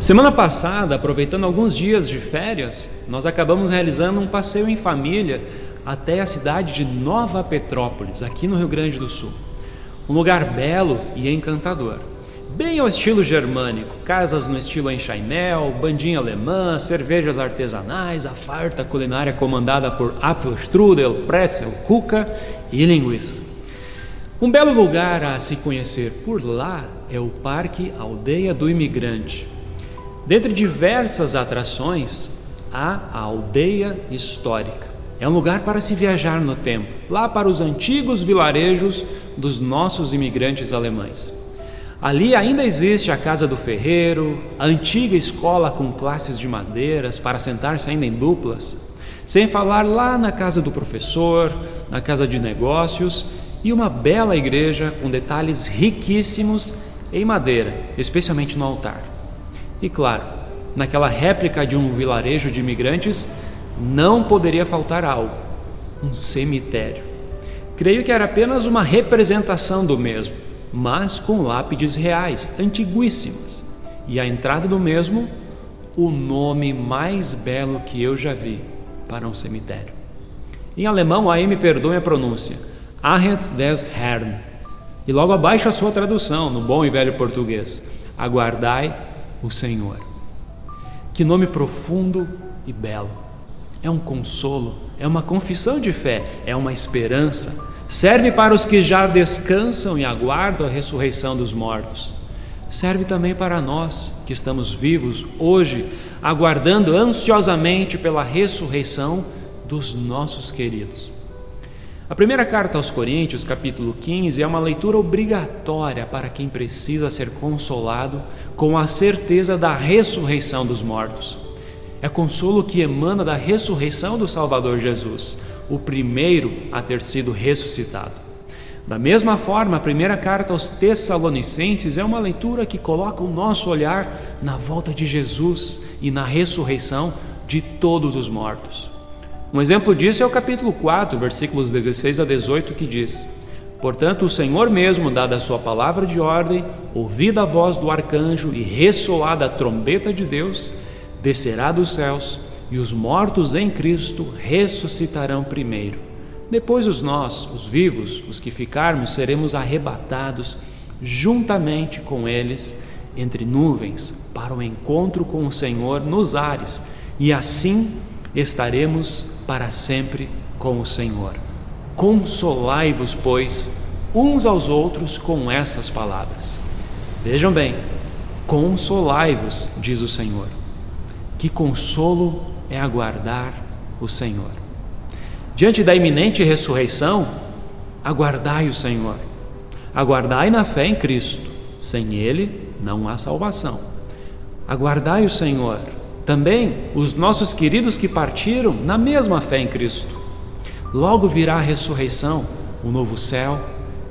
Semana passada, aproveitando alguns dias de férias, nós acabamos realizando um passeio em família até a cidade de Nova Petrópolis, aqui no Rio Grande do Sul. Um lugar belo e encantador. Bem ao estilo germânico, casas no estilo enxaimel, bandinha alemã, cervejas artesanais, a farta culinária comandada por Apfelstrudel, pretzel, cuca e linguiça. Um belo lugar a se conhecer por lá é o Parque Aldeia do Imigrante. Dentre diversas atrações, há a Aldeia Histórica. É um lugar para se viajar no tempo, lá para os antigos vilarejos dos nossos imigrantes alemães. Ali ainda existe a casa do ferreiro, a antiga escola com classes de madeiras para sentar-se ainda em duplas, sem falar lá na casa do professor, na casa de negócios e uma bela igreja com detalhes riquíssimos em madeira, especialmente no altar. E claro, naquela réplica de um vilarejo de imigrantes não poderia faltar algo: um cemitério. Creio que era apenas uma representação do mesmo mas com lápides reais, antiguíssimas. E à entrada do mesmo, o nome mais belo que eu já vi para um cemitério. Em alemão, aí me perdoe a pronúncia, Arret des Herrn. E logo abaixo a sua tradução, no bom e velho português, Aguardai o Senhor. Que nome profundo e belo. É um consolo, é uma confissão de fé, é uma esperança Serve para os que já descansam e aguardam a ressurreição dos mortos. Serve também para nós que estamos vivos hoje, aguardando ansiosamente pela ressurreição dos nossos queridos. A primeira carta aos Coríntios, capítulo 15, é uma leitura obrigatória para quem precisa ser consolado com a certeza da ressurreição dos mortos. É consolo que emana da ressurreição do Salvador Jesus, o primeiro a ter sido ressuscitado. Da mesma forma, a primeira carta aos Tessalonicenses é uma leitura que coloca o nosso olhar na volta de Jesus e na ressurreição de todos os mortos. Um exemplo disso é o capítulo 4, versículos 16 a 18, que diz: Portanto, o Senhor mesmo, dada a sua palavra de ordem, ouvida a voz do arcanjo e ressoada a trombeta de Deus, descerá dos céus e os mortos em Cristo ressuscitarão primeiro. Depois os nós, os vivos, os que ficarmos, seremos arrebatados juntamente com eles entre nuvens para o encontro com o Senhor nos ares, e assim estaremos para sempre com o Senhor. Consolai-vos, pois, uns aos outros com essas palavras. Vejam bem, consolai-vos, diz o Senhor. Que consolo é aguardar o Senhor. Diante da iminente ressurreição, aguardai o Senhor. Aguardai na fé em Cristo. Sem Ele não há salvação. Aguardai o Senhor. Também os nossos queridos que partiram na mesma fé em Cristo. Logo virá a ressurreição, o novo céu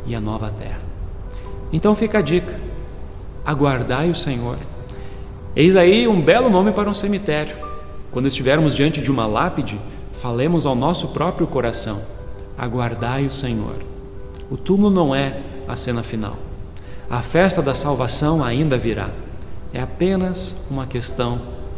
e a nova terra. Então fica a dica: aguardai o Senhor. Eis aí um belo nome para um cemitério. Quando estivermos diante de uma lápide, falemos ao nosso próprio coração: aguardai o Senhor. O túmulo não é a cena final. A festa da salvação ainda virá. É apenas uma questão